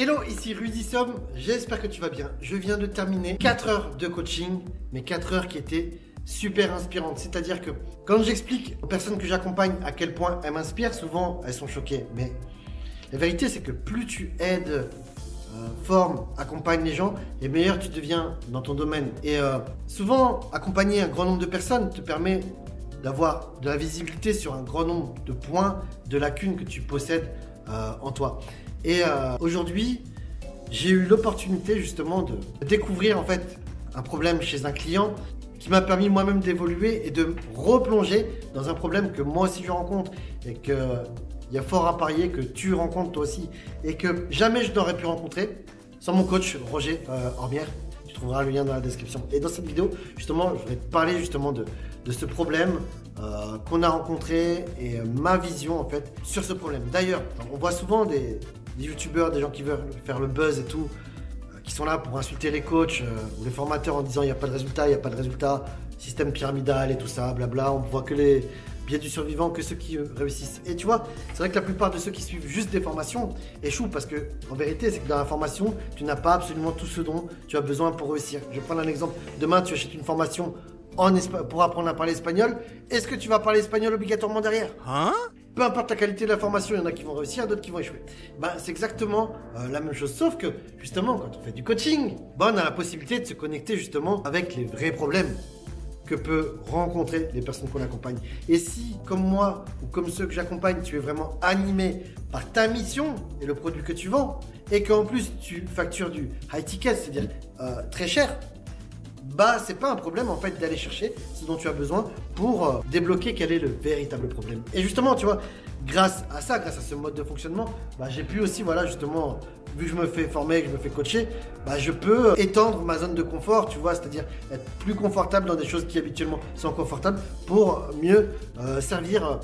Hello, ici Rudy Somme, j'espère que tu vas bien. Je viens de terminer 4 heures de coaching, mais 4 heures qui étaient super inspirantes. C'est-à-dire que quand j'explique aux personnes que j'accompagne à quel point elles m'inspirent, souvent elles sont choquées. Mais la vérité, c'est que plus tu aides, euh, formes, accompagnes les gens, et meilleur tu deviens dans ton domaine. Et euh, souvent, accompagner un grand nombre de personnes te permet d'avoir de la visibilité sur un grand nombre de points, de lacunes que tu possèdes euh, en toi. Et euh, aujourd'hui, j'ai eu l'opportunité justement de découvrir en fait un problème chez un client qui m'a permis moi-même d'évoluer et de replonger dans un problème que moi aussi je rencontre et que il y a fort à parier que tu rencontres toi aussi et que jamais je n'aurais pu rencontrer sans mon coach Roger euh, Ormière. Tu trouveras le lien dans la description. Et dans cette vidéo, justement, je vais te parler justement de, ce problème euh, qu'on a rencontré et ma vision en fait sur ce problème. D'ailleurs, on voit souvent des, des youtubeurs, des gens qui veulent faire le buzz et tout, euh, qui sont là pour insulter les coachs euh, ou les formateurs en disant il n'y a pas de résultat, il n'y a pas de résultat, système pyramidal et tout ça, blabla. On voit que les biais du survivant, que ceux qui euh, réussissent. Et tu vois, c'est vrai que la plupart de ceux qui suivent juste des formations échouent parce que en vérité, c'est que dans la formation, tu n'as pas absolument tout ce dont tu as besoin pour réussir. Je vais prendre un exemple. Demain, tu achètes une formation pour apprendre à parler espagnol. Est-ce que tu vas parler espagnol obligatoirement derrière? Peu importe la qualité de la formation, il y en a qui vont réussir, d'autres qui vont échouer. Ben, c'est exactement euh, la même chose, sauf que justement, quand on fait du coaching, ben, on a la possibilité de se connecter justement avec les vrais problèmes que peut rencontrer les personnes qu'on accompagne. Et si, comme moi, ou comme ceux que j'accompagne, tu es vraiment animé par ta mission et le produit que tu vends, et qu'en plus tu factures du high ticket, c'est-à-dire euh, très cher, bah c'est pas un problème en fait d'aller chercher ce dont tu as besoin pour euh, débloquer quel est le véritable problème. Et justement, tu vois, grâce à ça, grâce à ce mode de fonctionnement, bah, j'ai pu aussi, voilà, justement, vu que je me fais former, que je me fais coacher, bah, je peux euh, étendre ma zone de confort, tu vois, c'est-à-dire être plus confortable dans des choses qui habituellement sont confortables pour mieux euh, servir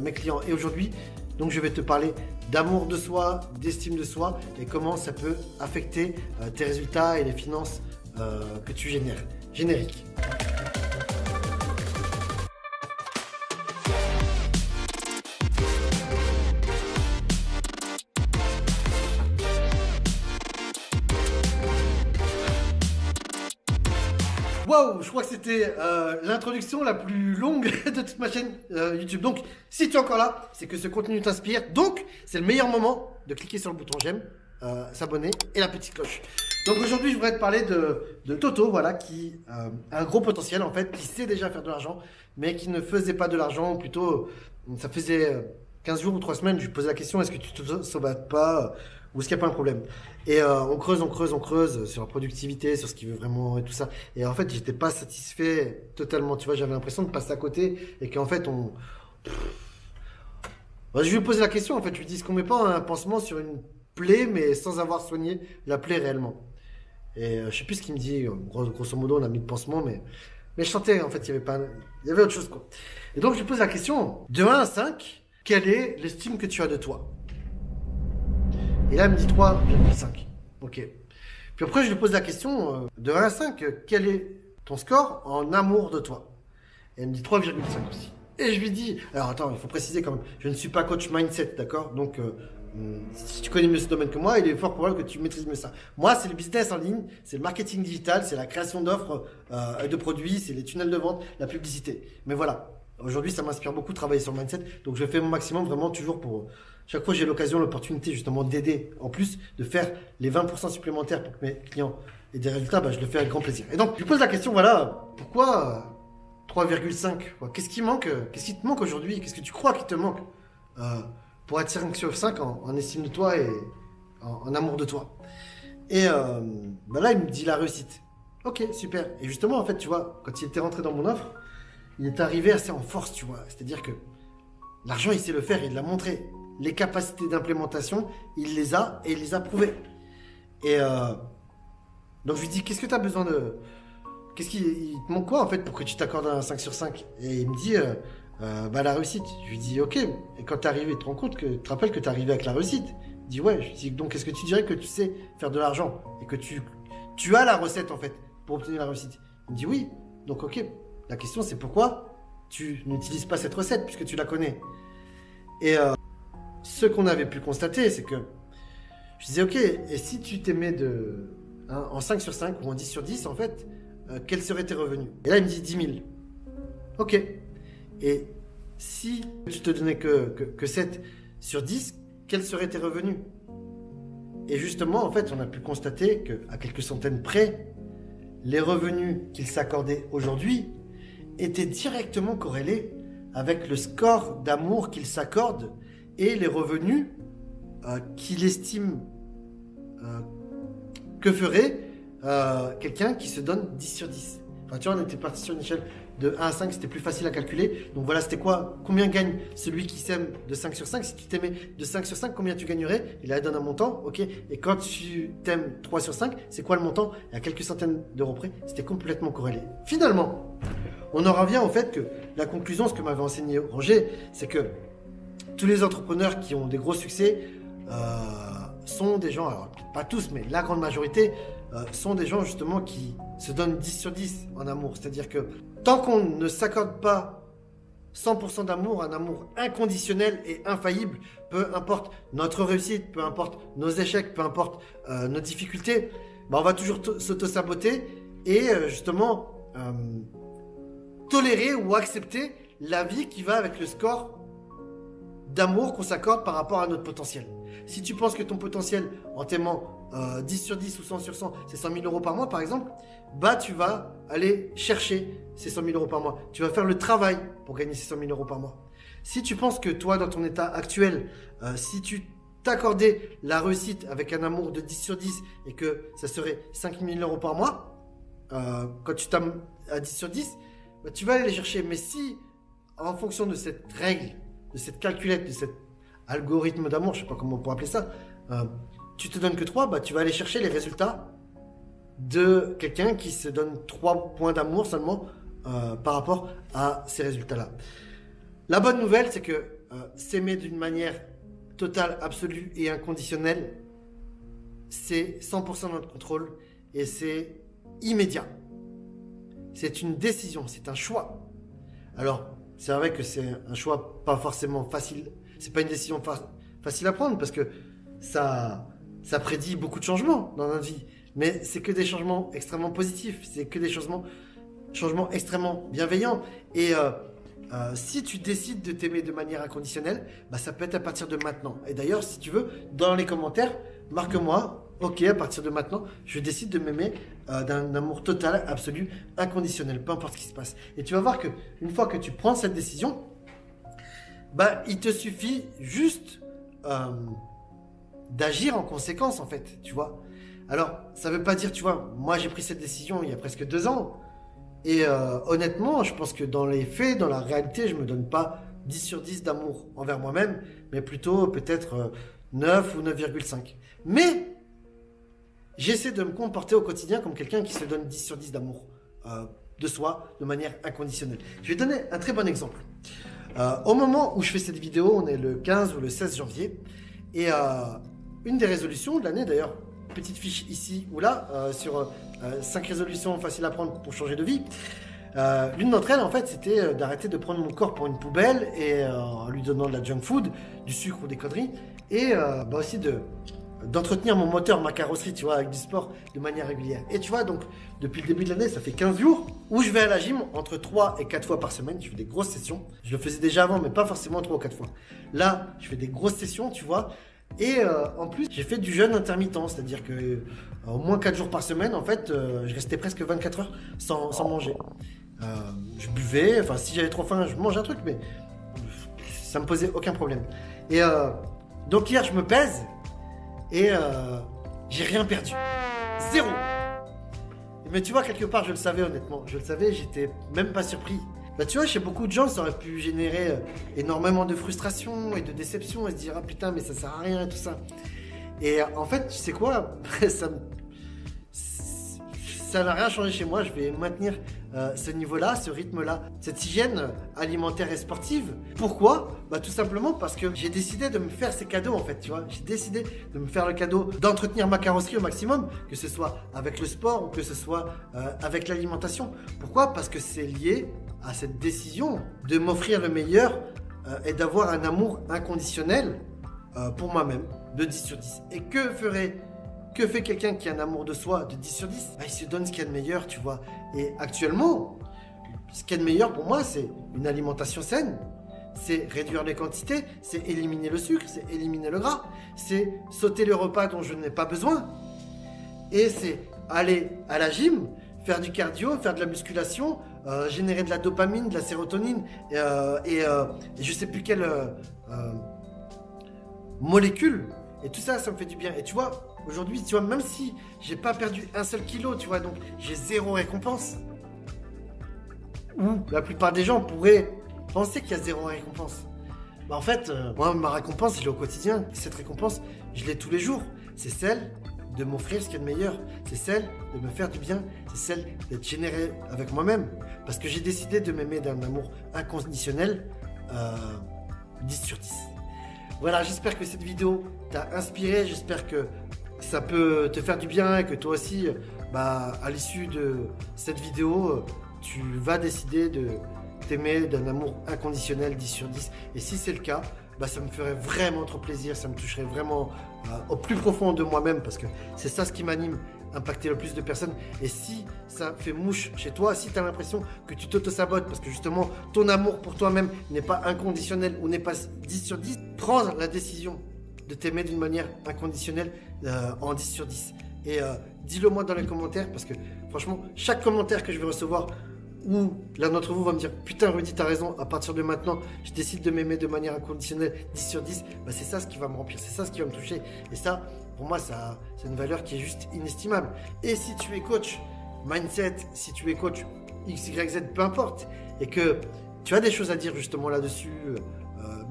mes clients. Et aujourd'hui, donc je vais te parler d'amour de soi, d'estime de soi et comment ça peut affecter tes résultats et les finances euh, que tu génères. Générique. Waouh, je crois que c'était euh, l'introduction la plus longue de toute ma chaîne euh, YouTube. Donc, si tu es encore là, c'est que ce contenu t'inspire. Donc, c'est le meilleur moment de cliquer sur le bouton j'aime, s'abonner et la petite cloche. Donc aujourd'hui, je voudrais te parler de, de Toto, voilà, qui euh, a un gros potentiel en fait, qui sait déjà faire de l'argent, mais qui ne faisait pas de l'argent, plutôt, ça faisait euh, 15 jours ou 3 semaines, je lui posais la question, est-ce que tu te sauvates pas euh, ou est-ce qu'il n'y a pas un problème? Et euh, on creuse, on creuse, on creuse sur la productivité, sur ce qu'il veut vraiment et tout ça. Et en fait, j'étais pas satisfait totalement. Tu vois, j'avais l'impression de passer à côté et qu'en fait, on. Bah, je lui ai posé la question. En fait, je lui dis est-ce qu'on met pas un pansement sur une plaie, mais sans avoir soigné la plaie réellement Et euh, je sais plus ce qu'il me dit. Gros- Grosso modo, on a mis le pansement, mais mais je sentais en fait il y avait pas, il y avait autre chose quoi. Et donc je lui pose la question de 1 à 5, quelle est l'estime que tu as de toi? Et là, elle me dit 3,5. Ok. Puis après, je lui pose la question euh, de 1 à 5, euh, quel est ton score en amour de toi? Et elle me dit 3,5 aussi. Et je lui dis, alors attends, il faut préciser quand même, je ne suis pas coach mindset, d'accord? Donc, euh, si tu connais mieux ce domaine que moi, il est fort probable que tu maîtrises mieux ça. Moi, c'est le business en ligne, c'est le marketing digital, c'est la création d'offres euh, de produits, c'est les tunnels de vente, la publicité. Mais voilà, aujourd'hui, ça m'inspire beaucoup de travailler sur le mindset, donc je fais mon maximum vraiment toujours pour chaque fois j'ai l'occasion, l'opportunité justement d'aider, en plus de faire les 20% supplémentaires pour que mes clients aient des résultats, bah, je le fais avec grand plaisir. Et donc, je pose la question, voilà, pourquoi euh, 3,5 quoi? Qu'est-ce qui manque euh, Qu'est-ce qui te manque aujourd'hui? Qu'est-ce que tu crois qu'il te manque euh, pour être 5 sur 5 en, estime de toi et en, amour de toi Et euh, bah là, il me dit la réussite. Ok, super. Et justement, en fait, tu vois, quand il était rentré dans mon offre, il est arrivé assez en force, tu vois. C'est-à-dire que l'argent, il sait le faire, il l'a montré les capacités d'implémentation, il les a et il les a prouvées. Et euh, donc je lui dis, qu'est-ce que tu as besoin de... Qu'est-ce qui il te manque quoi en fait pour que tu t'accordes un 5 sur 5 Et il me dit, euh, euh, bah la réussite. Je lui dis, ok, et quand t'es arrivé, tu te rends compte que, tu te rappelles que t'es arrivé avec la réussite Il dit, ouais, je dis, donc est-ce que tu dirais que tu sais faire de l'argent et que tu, tu as la recette en fait pour obtenir la réussite? Il me dit, oui, donc ok. La question c'est pourquoi tu n'utilises pas cette recette puisque tu la connais? Et euh, ce qu'on avait pu constater, c'est que Je disais, ok, et si tu t'aimais de, hein, en 5 sur 5 ou en 10 sur 10, en fait, euh, quels seraient tes revenus? Et là, il me dit 10 000. Ok. Et si tu te donnais que, que, que 7 sur 10, quels seraient tes revenus? Et justement, en fait, on a pu constater qu'à quelques centaines près, les revenus qu'il s'accordait aujourd'hui étaient directement corrélés avec le score d'amour qu'il s'accorde et les revenus euh, qu'il estime euh, que ferait euh, quelqu'un qui se donne 10 sur 10. Tu on était parti sur une échelle de 1 à 5, c'était plus facile à calculer. Donc voilà, c'était quoi Combien gagne celui qui s'aime de 5 sur 5 Si tu t'aimais de 5 sur 5, combien tu gagnerais? Il a donné un montant, ok. Et quand tu t'aimes 3 sur 5, c'est quoi le montant? Et à quelques centaines d'euros près, c'était complètement corrélé. Finalement, on en revient au fait que la conclusion, ce que m'avait enseigné Roger, c'est que tous les entrepreneurs qui ont des gros succès euh, sont des gens, alors pas tous, mais la grande majorité, euh, sont des gens justement qui se donnent 10 sur 10 en amour. C'est-à-dire que tant qu'on ne s'accorde pas 100% d'amour, un amour inconditionnel et infaillible, peu importe notre réussite, peu importe nos échecs, peu importe euh, nos difficultés, bah on va toujours s'auto-saboter et euh, justement tolérer ou accepter la vie qui va avec le score d'amour qu'on s'accorde par rapport à notre potentiel. Si tu penses que ton potentiel en t'aimant 10 euh, sur 10 ou 100 sur 100, c'est 100 000 euros par mois par exemple, bah tu vas aller chercher ces 100 000 euros par mois. Tu vas faire le travail pour gagner ces 100 000 euros par mois. Si tu penses que toi, dans ton état actuel, euh, si tu t'accordais la réussite avec un amour de 10 sur 10 et que ça serait 5 000 euros par mois, euh, quand tu t'aimes à 10 sur 10, bah, tu vas aller les chercher. Mais si, en fonction de cette règle, de cette calculette, de cet algorithme d'amour, je sais pas comment on pourrait appeler ça, euh, tu te donnes que 3, bah, tu vas aller chercher les résultats de quelqu'un qui se donne 3 points d'amour seulement euh, par rapport à ces résultats-là. La bonne nouvelle, c'est que euh, s'aimer d'une manière totale, absolue et inconditionnelle, c'est 100% de notre contrôle et c'est immédiat. C'est une décision, c'est un choix. Alors, c'est vrai que c'est un choix pas forcément facile. C'est pas une décision facile à prendre parce que ça, ça prédit beaucoup de changements dans notre vie. Mais c'est que des changements extrêmement positifs. C'est que des changements, changements extrêmement bienveillants. Et euh, euh, si tu décides de t'aimer de manière inconditionnelle, bah, ça peut être à partir de maintenant. Et d'ailleurs, si tu veux, dans les commentaires, marque-moi ok, à partir de maintenant, je décide de m'aimer euh, d'un amour total, absolu, inconditionnel, peu importe ce qui se passe. Et tu vas voir que une fois que tu prends cette décision, bah, il te suffit juste euh, d'agir en conséquence, en fait, tu vois. Alors, ça veut pas dire, tu vois, moi j'ai pris cette décision il y a presque deux ans, et euh, honnêtement, je pense que dans les faits, dans la réalité, je me donne pas 10 sur 10 d'amour envers moi-même, mais plutôt peut-être 9 ou 9,5. Mais j'essaie de me comporter au quotidien comme quelqu'un qui se donne 10 sur 10 d'amour euh, de soi de manière inconditionnelle. Je vais donner un très bon exemple. Euh, au moment où je fais cette vidéo, on est le 15 ou le 16 janvier, et euh, une des résolutions de l'année d'ailleurs, petite fiche ici ou là, sur 5 résolutions faciles à prendre pour changer de vie. L'une d'entre elles, en fait, c'était d'arrêter de prendre mon corps pour une poubelle et en lui donnant de la junk food, du sucre ou des conneries, et bah aussi de d'entretenir mon moteur, ma carrosserie, tu vois, avec du sport de manière régulière. Et tu vois, donc, depuis le début de l'année, ça fait 15 jours où je vais à la gym entre 3 et 4 fois par semaine. Je fais des grosses sessions. Je le faisais déjà avant, mais pas forcément 3 ou 4 fois. Là, je fais des grosses sessions, tu vois. Et euh, en plus, j'ai fait du jeûne intermittent, c'est-à-dire que euh, au moins 4 jours par semaine, en fait, euh, je restais presque 24 heures sans, manger. je buvais, enfin, si j'avais trop faim, je mangeais un truc, mais ça me posait aucun problème. Et donc hier, je me pèse et euh, j'ai rien perdu. Zéro. Mais tu vois, quelque part, je le savais honnêtement. Je le savais, j'étais même pas surpris. Bah tu vois, chez beaucoup de gens, ça aurait pu générer euh, énormément de frustration et de déception et se dire ah putain mais ça sert à rien et tout ça. Et en fait, tu sais quoi, ça me ça n'a rien changé chez moi. Je vais maintenir euh, ce niveau-là, ce rythme-là, cette hygiène alimentaire et sportive. Pourquoi? Bah tout simplement parce que j'ai décidé de me faire ces cadeaux en fait, tu vois. J'ai décidé de me faire le cadeau d'entretenir ma carrosserie au maximum, que ce soit avec le sport ou que ce soit euh, avec l'alimentation. Pourquoi? Parce que c'est lié à cette décision de m'offrir le meilleur euh, et d'avoir un amour inconditionnel pour moi-même. de 10 sur 10. Et que ferait que fait quelqu'un qui a un amour de soi de 10 sur 10 bah, Il se donne ce qu'il y a de meilleur, tu vois. Et actuellement, ce qu'il y a de meilleur pour moi, c'est une alimentation saine, c'est réduire les quantités, c'est éliminer le sucre, c'est éliminer le gras, c'est sauter le repas dont je n'ai pas besoin. Et c'est aller à la gym, faire du cardio, faire de la musculation, euh, générer de la dopamine, de la sérotonine euh, et, euh, et, je sais plus quelle molécule. Et tout ça, ça me fait du bien. Et tu vois, aujourd'hui, tu vois, même si j'ai pas perdu un seul kilo, tu vois, donc j'ai zéro récompense. Ou la plupart des gens pourraient penser qu'il y a zéro récompense. Bah en fait, moi, ma récompense, je l'ai au quotidien. Cette récompense, je l'ai tous les jours. C'est celle de m'offrir ce qu'il y a de meilleur. C'est celle de me faire du bien. C'est celle d'être généré avec moi-même. Parce que j'ai décidé de m'aimer d'un amour inconditionnel. 10 euh, sur 10. Voilà, j'espère que cette vidéo t'a inspiré. J'espère que ça peut te faire du bien et que toi aussi, bah, à l'issue de cette vidéo, tu vas décider de t'aimer d'un amour inconditionnel 10 sur 10. Et si c'est le cas, bah, ça me ferait vraiment trop plaisir, ça me toucherait vraiment euh, au plus profond de moi-même parce que c'est ça ce qui m'anime, impacter le plus de personnes. Et si ça fait mouche chez toi, si tu as l'impression que tu t'auto-sabotes parce que justement ton amour pour toi-même n'est pas inconditionnel ou n'est pas 10 sur 10, prends la décision de t'aimer d'une manière inconditionnelle euh, en 10 sur 10. Et euh, dis-le moi dans les commentaires parce que franchement, chaque commentaire que je vais recevoir où l'un d'entre vous va me dire Putain, Rudy, t'as raison, à partir de maintenant, je décide de m'aimer de manière inconditionnelle 10 sur 10, bah, c'est ça ce qui va me remplir, c'est ça ce qui va me toucher. Et ça, pour moi, ça, c'est une valeur qui est juste inestimable. Et si tu es coach mindset, si tu es coach X, Y, Z, peu importe, et que tu as des choses à dire justement là-dessus,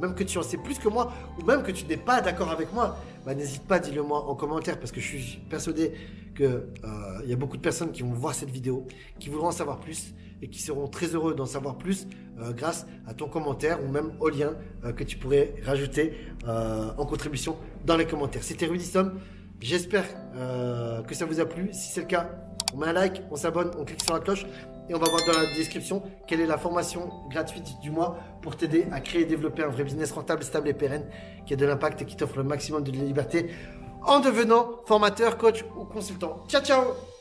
même que tu en sais plus que moi, ou même que tu n'es pas d'accord avec moi, bah, n'hésite pas, dis-le moi en commentaire, parce que je suis persuadé qu'il euh, y a beaucoup de personnes qui vont voir cette vidéo, qui voudront en savoir plus et qui seront très heureux d'en savoir plus euh, grâce à ton commentaire ou même au lien euh, que tu pourrais rajouter en contribution dans les commentaires. C'était Rudy J'espère que ça vous a plu. Si c'est le cas, on met un like, on s'abonne, on clique sur la cloche et on va voir dans la description quelle est la formation gratuite du mois pour t'aider à créer et développer un vrai business rentable, stable et pérenne qui a de l'impact et qui t'offre le maximum de liberté en devenant formateur, coach ou consultant. Ciao ciao